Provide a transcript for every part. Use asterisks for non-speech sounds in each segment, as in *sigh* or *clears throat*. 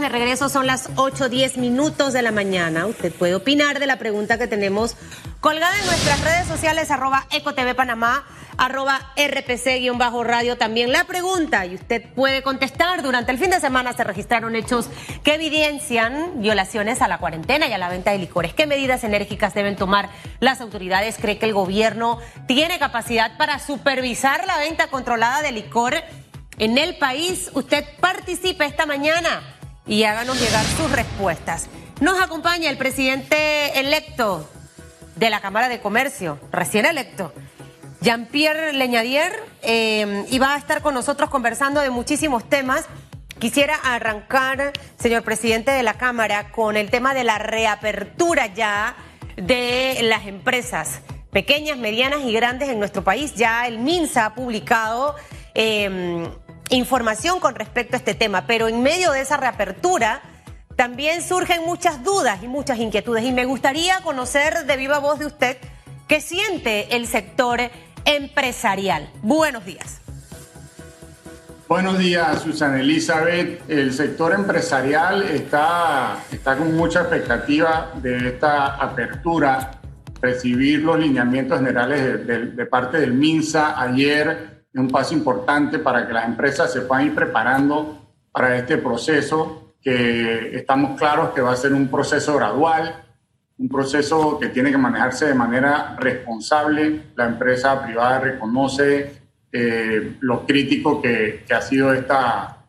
de regreso, son las 8.10 minutos de la mañana. Usted puede opinar de la pregunta que tenemos colgada en nuestras redes sociales, arroba EcoTV Panamá, arroba RPC-radio también la pregunta y usted puede contestar. Durante el fin de semana se registraron hechos que evidencian violaciones a la cuarentena y a la venta de licores. ¿Qué medidas enérgicas deben tomar las autoridades? ¿Cree que el gobierno tiene capacidad para supervisar la venta controlada de licor? en el país. Usted participe esta mañana y háganos llegar sus respuestas. Nos acompaña el presidente electo de la Cámara de Comercio, recién electo, Jean-Pierre Leñadier, eh, y va a estar con nosotros conversando de muchísimos temas. Quisiera arrancar, señor presidente de la Cámara, con el tema de la reapertura ya de las empresas pequeñas, medianas y grandes en nuestro país. Ya el MINSA ha publicado eh, información con respecto a este tema, pero en medio de esa reapertura también surgen muchas dudas y muchas inquietudes y me gustaría conocer de viva voz de usted qué siente el sector empresarial. Buenos días. Buenos días, Susana Elizabeth. El sector empresarial está, está con mucha expectativa de esta apertura, recibir los lineamientos generales de, de parte del MINSA ayer es un paso importante para que las empresas se puedan ir preparando para este proceso, que estamos claros que va a ser un proceso gradual, un proceso que tiene que manejarse de manera responsable. La empresa privada reconoce eh, lo crítico que, que, ha sido esta,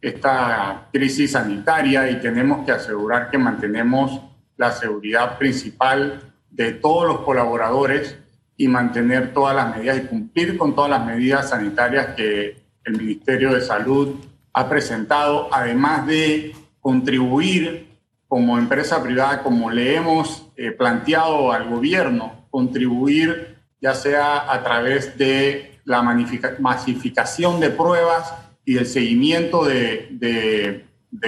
esta crisis sanitaria y tenemos que asegurar que mantenemos la seguridad principal de todos los colaboradores y mantener todas las medidas y cumplir con todas las medidas sanitarias que el Ministerio de Salud ha presentado, además de contribuir como empresa privada, como le hemos eh, planteado al gobierno, contribuir ya sea a través de la masificación de pruebas y el seguimiento de,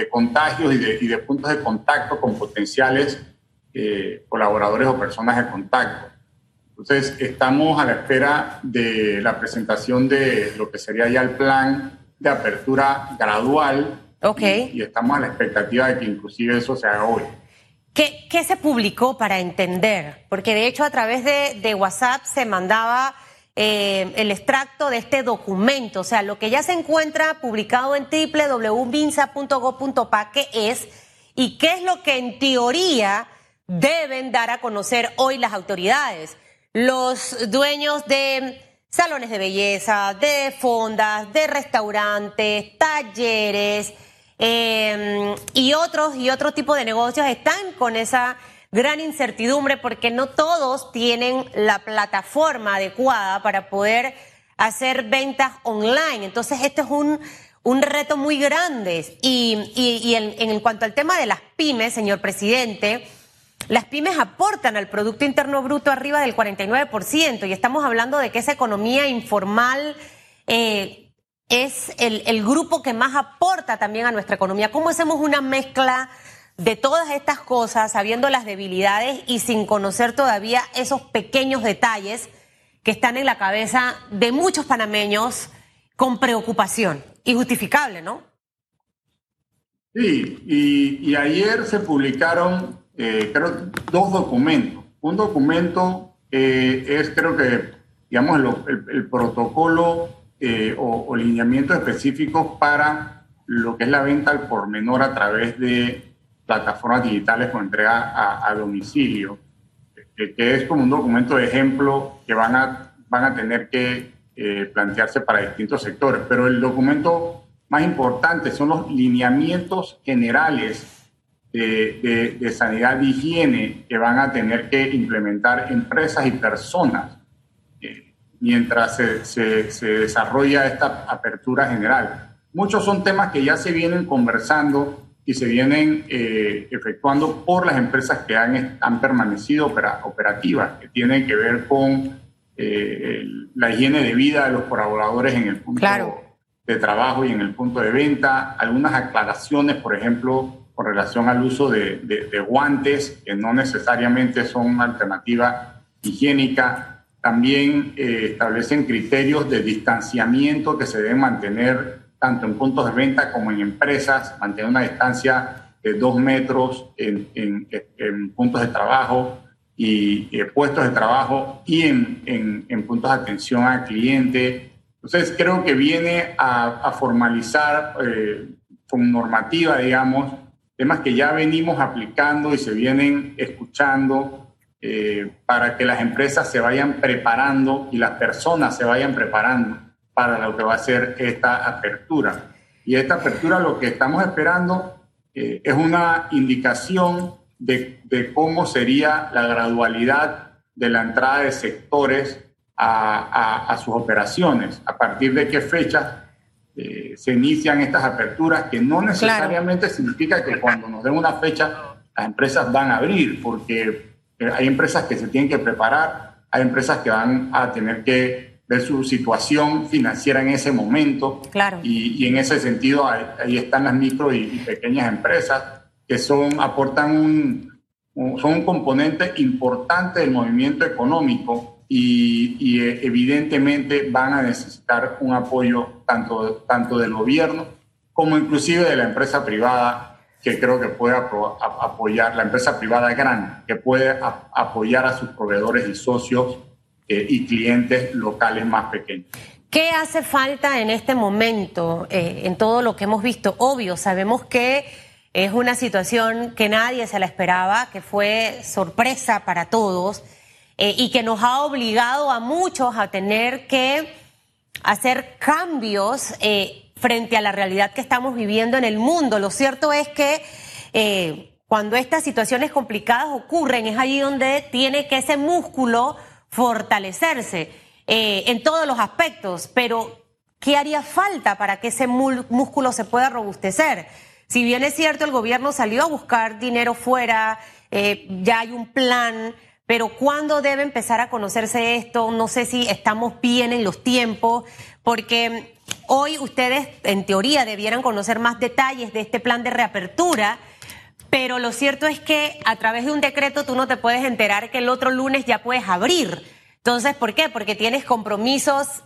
contagios y de, y de, puntos de contacto con potenciales eh, colaboradores o personas de contacto. Entonces, estamos a la espera de la presentación de lo que sería ya el plan de apertura gradual. Ok. Y, estamos a la expectativa de que inclusive eso se haga hoy. ¿Qué, qué se publicó para entender? Porque de hecho a través de, de WhatsApp se mandaba eh, el extracto de este documento, o sea, lo que ya se encuentra publicado en www.minsa.gov.pa, ¿qué es? ¿Y qué es lo que en teoría deben dar a conocer hoy las autoridades? Los dueños de salones de belleza, de fondas, de restaurantes, talleres em, y otros y otro tipo de negocios están con esa gran incertidumbre porque no todos tienen la plataforma adecuada para poder hacer ventas online. Entonces, este es un, un reto muy grande. Y, y, y en cuanto al tema de las pymes, señor presidente, las pymes aportan al Producto Interno Bruto arriba del 49% y estamos hablando de que esa economía informal eh, es el, grupo que más aporta también a nuestra economía. ¿Cómo hacemos una mezcla de todas estas cosas, sabiendo las debilidades y sin conocer todavía esos pequeños detalles que están en la cabeza de muchos panameños con preocupación y justificable, ¿no? Sí, y ayer se publicaron eh, creo, dos documentos. Un documento eh, es, creo que, digamos, el, el, protocolo eh, o, o, lineamientos específicos para lo que es la venta al por menor a través de plataformas digitales con entrega a, a domicilio, que, que, es como un documento de ejemplo que van a, van a tener que eh, plantearse para distintos sectores. Pero el documento más importante son los lineamientos generales de, de, sanidad y higiene que van a tener que implementar empresas y personas eh, mientras se, se, se, desarrolla esta apertura general. Muchos son temas que ya se vienen conversando y se vienen eh, efectuando por las empresas que han, han permanecido opera, operativas, que tienen que ver con eh, la higiene de vida de los colaboradores en el punto claro. de trabajo y en el punto de venta, algunas aclaraciones, por ejemplo, con relación al uso de, de, de guantes, que no necesariamente son una alternativa higiénica. También eh, establecen criterios de distanciamiento que se deben mantener tanto en puntos de venta como en empresas, mantener una distancia de dos metros en, en, puntos de trabajo y eh, puestos de trabajo y en, en, puntos de atención al cliente. Entonces creo que viene a, formalizar eh, con normativa, digamos, temas que ya venimos aplicando y se vienen escuchando eh, para que las empresas se vayan preparando y las personas se vayan preparando para lo que va a ser esta apertura. Y esta apertura lo que estamos esperando eh, es una indicación de, de, cómo sería la gradualidad de la entrada de sectores a, a, sus operaciones, a partir de qué fecha eh, se inician estas aperturas, que no necesariamente significa que cuando nos den una fecha las empresas van a abrir, porque eh, hay empresas que se tienen que preparar, hay empresas que van a tener que ver su situación financiera en ese momento. Claro. Y, en ese sentido, ahí, están las micro y, pequeñas empresas que son, aportan un, son un componente importante del movimiento económico y, eh, evidentemente van a necesitar un apoyo tanto, tanto del gobierno como inclusive de la empresa privada que creo que puede apoyar, la empresa privada grande, que puede apoyar a sus proveedores y socios eh, y clientes locales más pequeños. ¿Qué hace falta en este momento eh, en todo lo que hemos visto? Obvio, sabemos que es una situación que nadie se la esperaba, que fue sorpresa para todos eh, y que nos ha obligado a muchos a tener que hacer cambios frente a la realidad que estamos viviendo en el mundo. Lo cierto es que cuando estas situaciones complicadas ocurren es allí donde tiene que ese músculo fortalecerse eh, en todos los aspectos, pero ¿qué haría falta para que ese músculo se pueda robustecer? Si bien es cierto, el gobierno salió a buscar dinero fuera, eh, ya hay un plan, pero ¿cuándo debe empezar a conocerse esto? No sé si estamos bien en los tiempos, porque hoy ustedes en teoría debieran conocer más detalles de este plan de reapertura pero lo cierto es que a través de un decreto tú no te puedes enterar que el otro lunes ya puedes abrir. Entonces, ¿por qué? Porque tienes compromisos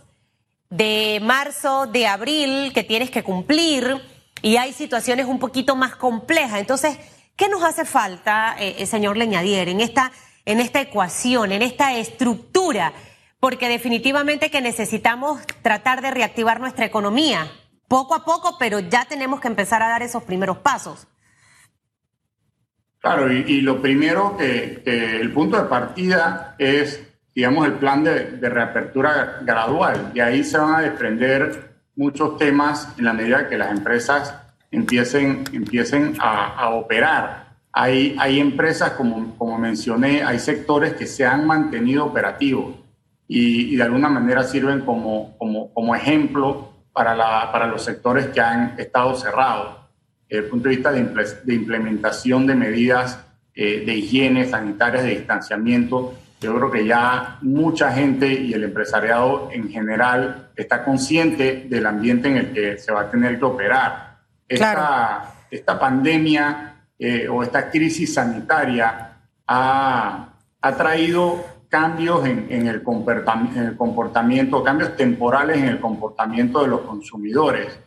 de marzo, de abril que tienes que cumplir y hay situaciones un poquito más complejas. Entonces, ¿qué nos hace falta, eh, eh, señor Leñadier, en esta, en esta ecuación, en esta estructura? Porque definitivamente que necesitamos tratar de reactivar nuestra economía, poco a poco, pero ya tenemos que empezar a dar esos primeros pasos. Claro, y, lo primero que, el punto de partida es, digamos, el plan de, reapertura gradual. Y ahí se van a desprender muchos temas en la medida que las empresas empiecen, empiecen a, operar. Hay, hay empresas, como, como mencioné, hay sectores que se han mantenido operativos y, de alguna manera sirven como, como, como ejemplo para, la, para los sectores que han estado cerrados desde el punto de vista de, implementación de medidas eh, de higiene sanitarias, de distanciamiento, yo creo que ya mucha gente y el empresariado en general está consciente del ambiente en el que se va a tener que operar. Esta, esta pandemia eh, o esta crisis sanitaria ha, ha traído cambios en, el en el comportamiento, cambios temporales en el comportamiento de los consumidores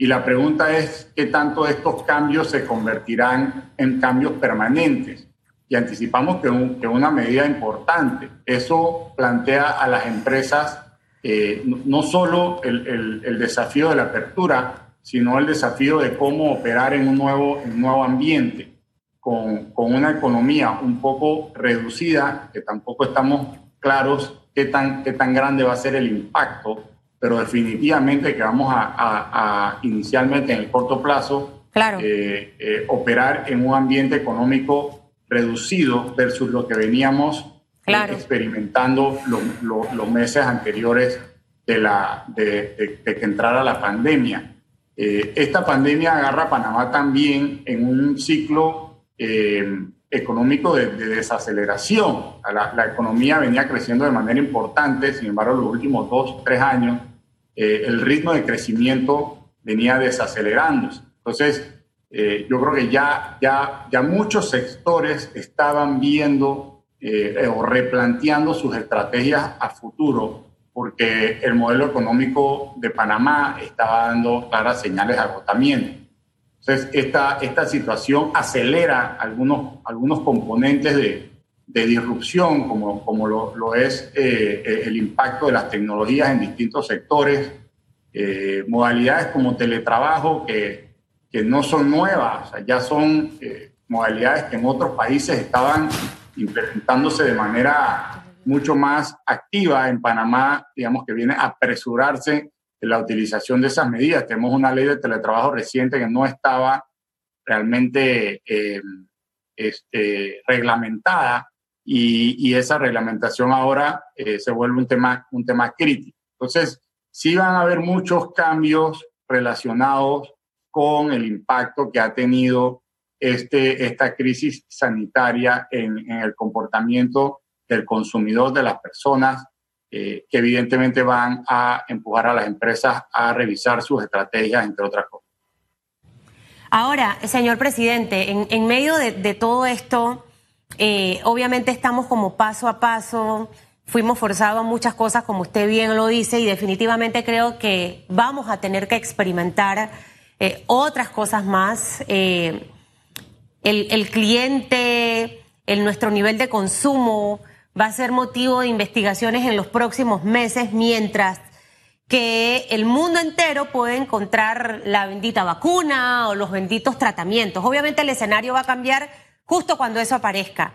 y la pregunta es qué tanto estos cambios se convertirán en cambios permanentes. Y anticipamos que, un, una medida importante. Eso plantea a las empresas eh, no solo el, desafío de la apertura, sino el desafío de cómo operar en un nuevo, en un nuevo ambiente, con, con, una economía un poco reducida, que tampoco estamos claros qué tan, qué tan grande va a ser el impacto pero definitivamente que vamos a, inicialmente en el corto plazo eh, eh, operar en un ambiente económico reducido versus lo que veníamos eh, experimentando los meses anteriores de, la, de, que entrara la pandemia. Esta pandemia agarra a Panamá también en un ciclo económico de, desaceleración. La, economía venía creciendo de manera importante, sin embargo, los últimos dos, tres años eh, el ritmo de crecimiento venía desacelerándose. Entonces, eh, yo creo que ya, ya, ya muchos sectores estaban viendo eh, o replanteando sus estrategias a futuro porque el modelo económico de Panamá estaba dando claras señales de agotamiento. Entonces, esta, esta situación acelera algunos, algunos componentes de, de disrupción, como, como lo, lo es eh, el impacto de las tecnologías en distintos sectores, eh, modalidades como teletrabajo que, que no son nuevas, ya son eh, modalidades que en otros países estaban implementándose de manera mucho más activa. En Panamá, digamos que viene a apresurarse la utilización de esas medidas. Tenemos una ley de teletrabajo reciente que no estaba realmente eh, este, reglamentada y, esa reglamentación ahora eh, se vuelve un tema, un tema crítico. Entonces, sí van a haber muchos cambios relacionados con el impacto que ha tenido este, esta crisis sanitaria en, en el comportamiento del consumidor, de las personas, eh, que evidentemente van a empujar a las empresas a revisar sus estrategias, entre otras cosas. Ahora, señor presidente, en, medio de, todo esto, eh, obviamente estamos como paso a paso, fuimos forzados a muchas cosas, como usted bien lo dice, y definitivamente creo que vamos a tener que experimentar eh, otras cosas más. el, cliente, nuestro nivel de consumo, va a ser motivo de investigaciones en los próximos meses, mientras que el mundo entero puede encontrar la bendita vacuna o los benditos tratamientos. Obviamente el escenario va a cambiar justo cuando eso aparezca.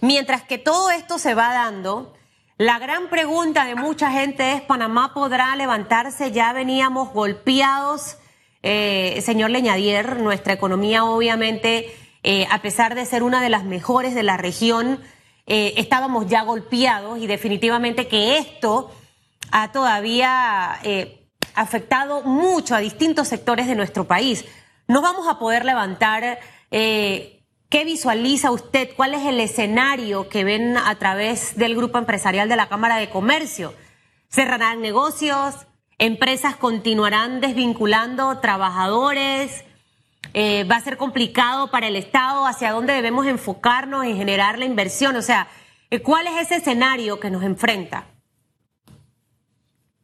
Mientras que todo esto se va dando, la gran pregunta de mucha gente es, ¿Panamá podrá levantarse? Ya veníamos golpeados, eh, señor Leñadier, nuestra economía obviamente, eh, a pesar de ser una de las mejores de la región, eh, estábamos ya golpeados y definitivamente que esto ha todavía eh, afectado mucho a distintos sectores de nuestro país. No vamos a poder levantar. Eh, ¿Qué visualiza usted? ¿Cuál es el escenario que ven a través del grupo empresarial de la Cámara de Comercio? ¿Cerrarán negocios? ¿Empresas continuarán desvinculando trabajadores? Eh, va a ser complicado para el Estado, hacia dónde debemos enfocarnos en generar la inversión. O sea, eh, ¿cuál es ese escenario que nos enfrenta?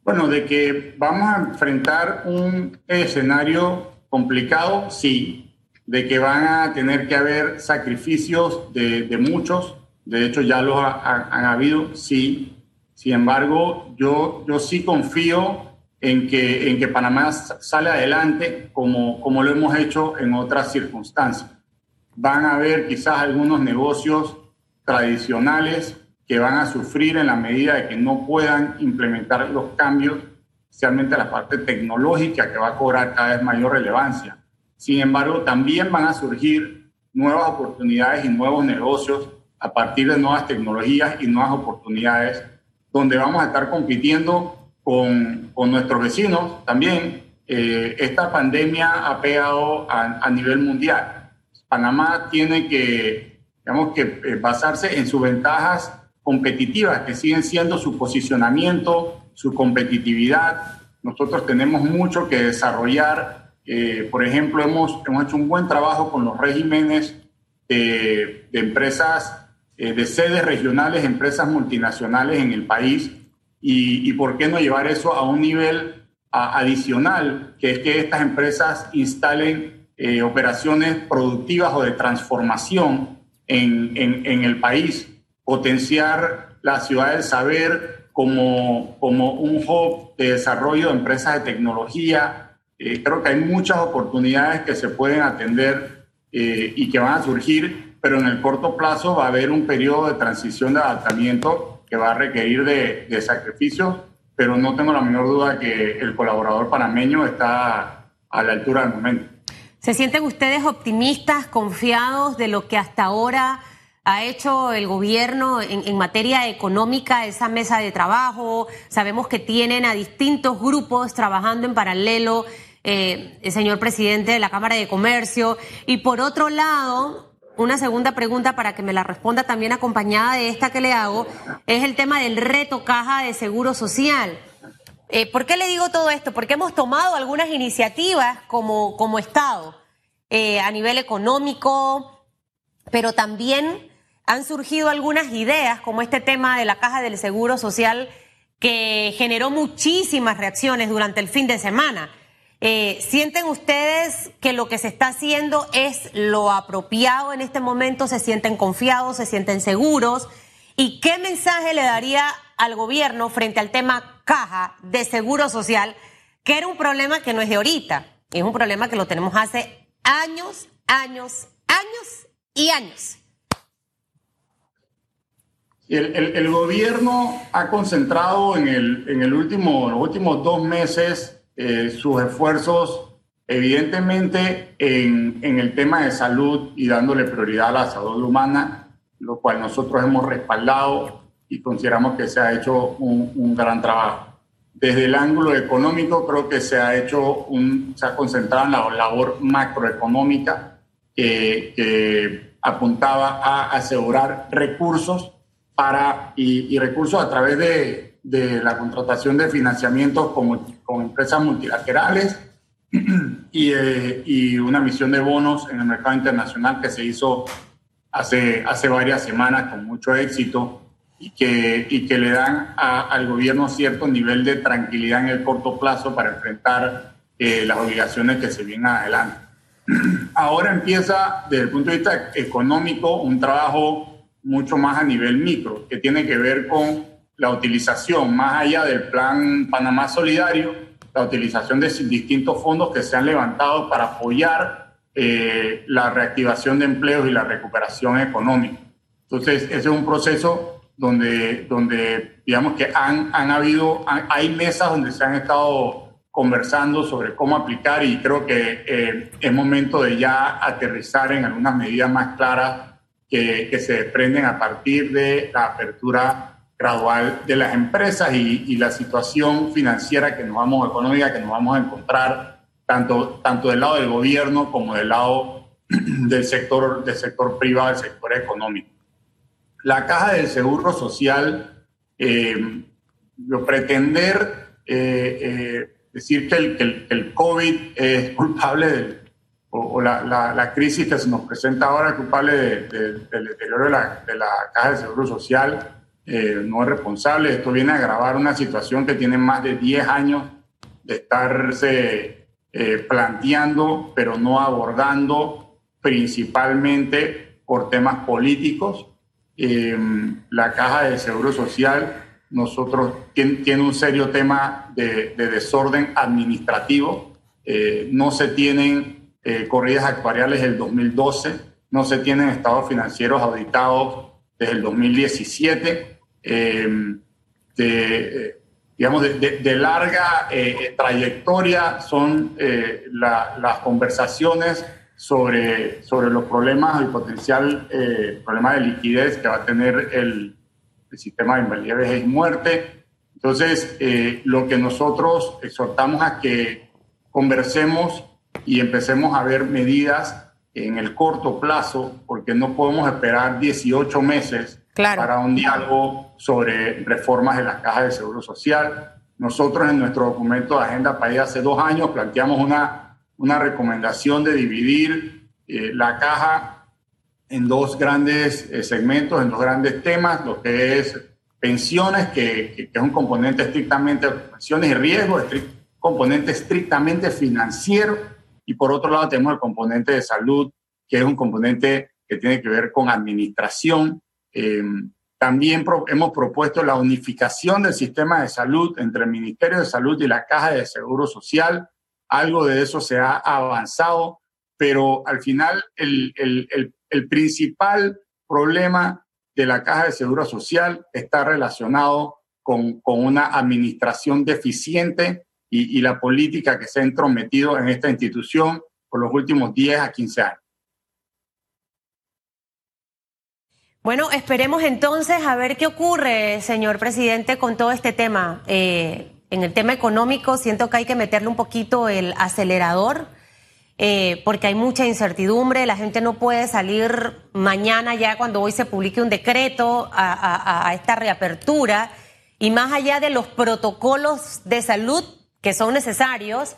Bueno, de que vamos a enfrentar un escenario complicado, sí. De que van a tener que haber sacrificios de, muchos, de hecho ya los han habido, sí. Sin embargo, yo, yo sí confío en que, en que Panamá sale adelante como, como lo hemos hecho en otras circunstancias. Van a haber quizás algunos negocios tradicionales que van a sufrir en la medida de que no puedan implementar los cambios, especialmente la parte tecnológica que va a cobrar cada vez mayor relevancia. Sin embargo, también van a surgir nuevas oportunidades y nuevos negocios a partir de nuevas tecnologías y nuevas oportunidades donde vamos a estar compitiendo con, con nuestros vecinos también. Eh, esta pandemia ha pegado a, nivel mundial. Panamá tiene que, digamos, que eh, basarse en sus ventajas competitivas, que siguen siendo su posicionamiento, su competitividad. Nosotros tenemos mucho que desarrollar. Eh, por ejemplo, hemos, hemos hecho un buen trabajo con los regímenes de, de empresas, de sedes regionales, empresas multinacionales en el país y, por qué no llevar eso a un nivel adicional, que es que estas empresas instalen eh, operaciones productivas o de transformación en, en, el país, potenciar la ciudad del saber como, como un hub de desarrollo de empresas de tecnología. Eh, creo que hay muchas oportunidades que se pueden atender eh, y que van a surgir, pero en el corto plazo va a haber un periodo de transición de adaptamiento que va a requerir de, de sacrificios, pero no tengo la menor duda que el colaborador panameño está a la altura del momento. ¿Se sienten ustedes optimistas, confiados de lo que hasta ahora ha hecho el gobierno en, materia económica, esa mesa de trabajo? Sabemos que tienen a distintos grupos trabajando en paralelo, eh, el señor presidente de la Cámara de Comercio. Y por otro lado, una segunda pregunta para que me la responda también acompañada de esta que le hago, es el tema del reto caja de seguro social. Eh, ¿Por qué le digo todo esto? Porque hemos tomado algunas iniciativas como, como Estado eh, a nivel económico, pero también han surgido algunas ideas como este tema de la caja del seguro social que generó muchísimas reacciones durante el fin de semana. Eh, ¿Sienten ustedes que lo que se está haciendo es lo apropiado en este momento? ¿Se sienten confiados? ¿Se sienten seguros? ¿Y qué mensaje le daría al gobierno frente al tema caja de seguro social, que era un problema que no es de ahorita, es un problema que lo tenemos hace años, años, años y años? El, gobierno ha concentrado en, el, en el último, los últimos dos meses eh, sus esfuerzos evidentemente en, en, el tema de salud y dándole prioridad a la salud humana, lo cual nosotros hemos respaldado y consideramos que se ha hecho un, gran trabajo. Desde el ángulo económico creo que se ha hecho un, se ha concentrado en la labor macroeconómica que apuntaba a asegurar recursos para, y, recursos a través de, de, la contratación de financiamientos con, con empresas multilaterales *clears throat* y, eh, y, una misión de bonos en el mercado internacional que se hizo hace, hace varias semanas con mucho éxito y que, y que le dan al gobierno cierto nivel de tranquilidad en el corto plazo para enfrentar eh, las obligaciones que se vienen adelante. *clears throat* Ahora empieza, desde el punto de vista económico, un trabajo mucho más a nivel micro, que tiene que ver con la utilización, más allá del plan Panamá Solidario, la utilización de distintos fondos que se han levantado para apoyar eh, la reactivación de empleos y la recuperación económica. Entonces, ese es un proceso donde, donde digamos que han, han habido, hay mesas donde se han estado conversando sobre cómo aplicar y creo que eh, es momento de ya aterrizar en algunas medidas más claras que, se desprenden a partir de la apertura gradual de las empresas y, la situación financiera que nos vamos, económica que nos vamos a encontrar, tanto, tanto del lado del gobierno como del lado *clears throat* del sector, del sector privado, del sector económico. La caja del Seguro Social, eh, pretender eh, eh, decir que el, que el, COVID es culpable del, o, la, la, crisis que se nos presenta ahora culpable del deterioro de la, de la, caja de seguro social eh, no es responsable. Esto viene a agravar una situación que tiene más de 10 años de estarse eh, planteando, pero no abordando principalmente por temas políticos. Eh, la caja de seguro social nosotros tiene, tiene un serio tema de, de desorden administrativo. no se tienen eh, corridas actuariales del 2012, no se tienen estados financieros auditados desde el 2017, eh, de, eh, digamos, de, larga trayectoria son las conversaciones sobre, sobre los problemas, el potencial problema de liquidez que va a tener el, el sistema de invalidez, y muerte. Entonces, lo que nosotros exhortamos a que conversemos y empecemos a ver medidas en el corto plazo, porque no podemos esperar 18 meses para un diálogo sobre reformas en las cajas de seguro social. Nosotros en nuestro documento de Agenda País hace dos años planteamos una, una recomendación de dividir eh, la caja en dos grandes eh, segmentos, en dos grandes temas, lo que es pensiones, que, que, es un componente estrictamente, pensiones y riesgos, componente estrictamente financiero, y por otro lado tenemos el componente de salud, que es un componente que tiene que ver con administración. Em, también hemos propuesto la unificación del sistema de salud entre el Ministerio de Salud y la Caja de Seguro Social. Algo de eso se ha avanzado, pero al final el, el, el principal problema de la Caja de Seguro Social está relacionado con, con una administración deficiente y, la política que se ha entrometido en esta institución por los últimos 10 a 15 años. Bueno, esperemos entonces a ver qué ocurre, señor presidente, con todo este tema. Eh, en el tema económico siento que hay que meterle un poquito el acelerador, eh, porque hay mucha incertidumbre, la gente no puede salir mañana ya cuando hoy se publique un decreto a esta reapertura, y más allá de los protocolos de salud que son necesarios,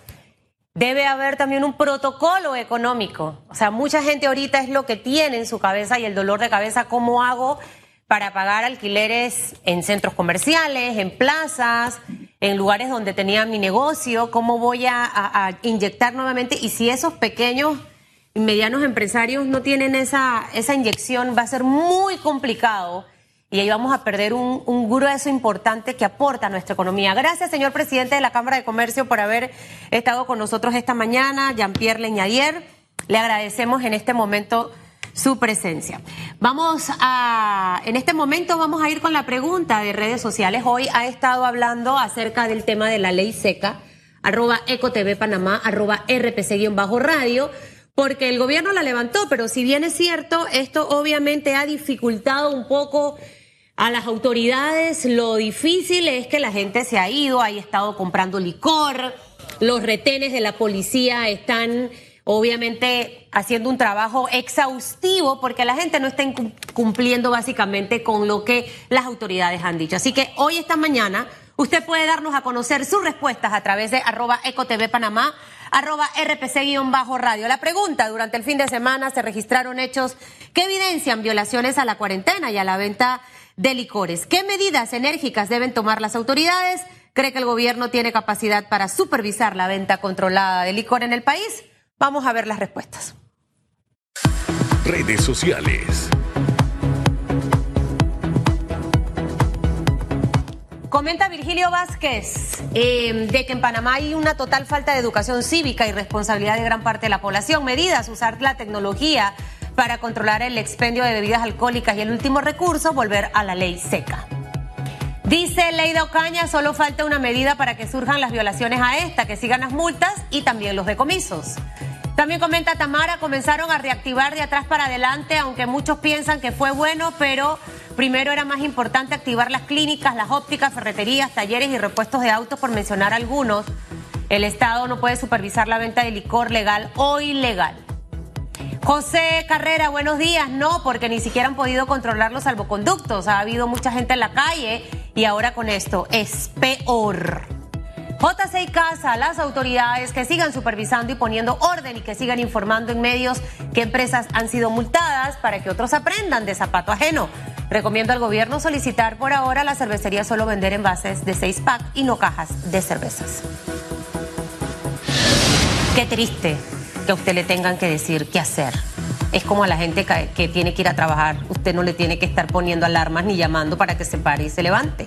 debe haber también un protocolo económico. O sea, mucha gente ahorita es lo que tiene en su cabeza y el dolor de cabeza, ¿cómo hago para pagar alquileres en centros comerciales, en plazas, en lugares donde tenía mi negocio, cómo voy a, inyectar nuevamente y si esos pequeños y medianos empresarios no tienen esa, esa inyección va a ser muy complicado y ahí vamos a perder un, grueso importante que aporta a nuestra economía. Gracias, señor presidente de la Cámara de Comercio, por haber estado con nosotros esta mañana, Jean-Pierre Leñadier. Le agradecemos en este momento su presencia. Vamos a, en este momento vamos a ir con la pregunta de redes sociales. Hoy ha estado hablando acerca del tema de la ley seca, arroba ecotv panamá, arroba rpc-radio, porque el gobierno la levantó, pero si bien es cierto, esto obviamente ha dificultado un poco a las autoridades. Lo difícil es que la gente se ha ido, ha estado comprando licor, los retenes de la policía están obviamente haciendo un trabajo exhaustivo porque la gente no está cumpliendo básicamente con lo que las autoridades han dicho. Así que hoy, esta mañana, usted puede darnos a conocer sus respuestas a través de arroba ecotv panamá, arroba rpc-radio. La pregunta, durante el fin de semana se registraron hechos que evidencian violaciones a la cuarentena y a la venta de licores. ¿Qué medidas enérgicas deben tomar las autoridades? ¿Cree que el gobierno tiene capacidad para supervisar la venta controlada de licor en el país? Vamos a ver las respuestas. Redes sociales. Comenta Virgilio Vázquez eh, de que en Panamá hay una total falta de educación cívica y responsabilidad de gran parte de la población. Medidas, usar la tecnología para controlar el expendio de bebidas alcohólicas y el último recurso, volver a la ley seca. Dice Leida Ocaña, solo falta una medida para que surjan las violaciones a esta, que sigan las multas y también los decomisos. También comenta Tamara, comenzaron a reactivar de atrás para adelante, aunque muchos piensan que fue bueno, pero primero era más importante activar las clínicas, las ópticas, ferreterías, talleres y repuestos de autos, por mencionar algunos. El Estado no puede supervisar la venta de licor legal o ilegal. José Carrera, buenos días. No, porque ni siquiera han podido controlar los salvoconductos. Ha habido mucha gente en la calle y ahora con esto es peor. JC Casa, las autoridades que sigan supervisando y poniendo orden y que sigan informando en medios que empresas han sido multadas para que otros aprendan de zapato ajeno. Recomiendo al gobierno solicitar por ahora la cervecería solo vender envases de 6 pack y no cajas de cervezas. Qué triste que a usted le tengan que decir qué hacer. Es como a la gente que, tiene que ir a trabajar. Usted no le tiene que estar poniendo alarmas ni llamando para que se pare y se levante.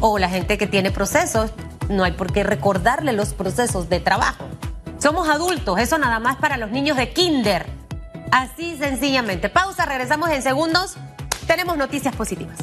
O la gente que tiene procesos no hay por qué recordarle los procesos de trabajo. Somos adultos, eso nada más para los niños de kinder. Así sencillamente. Pausa, regresamos en segundos. Tenemos noticias positivas.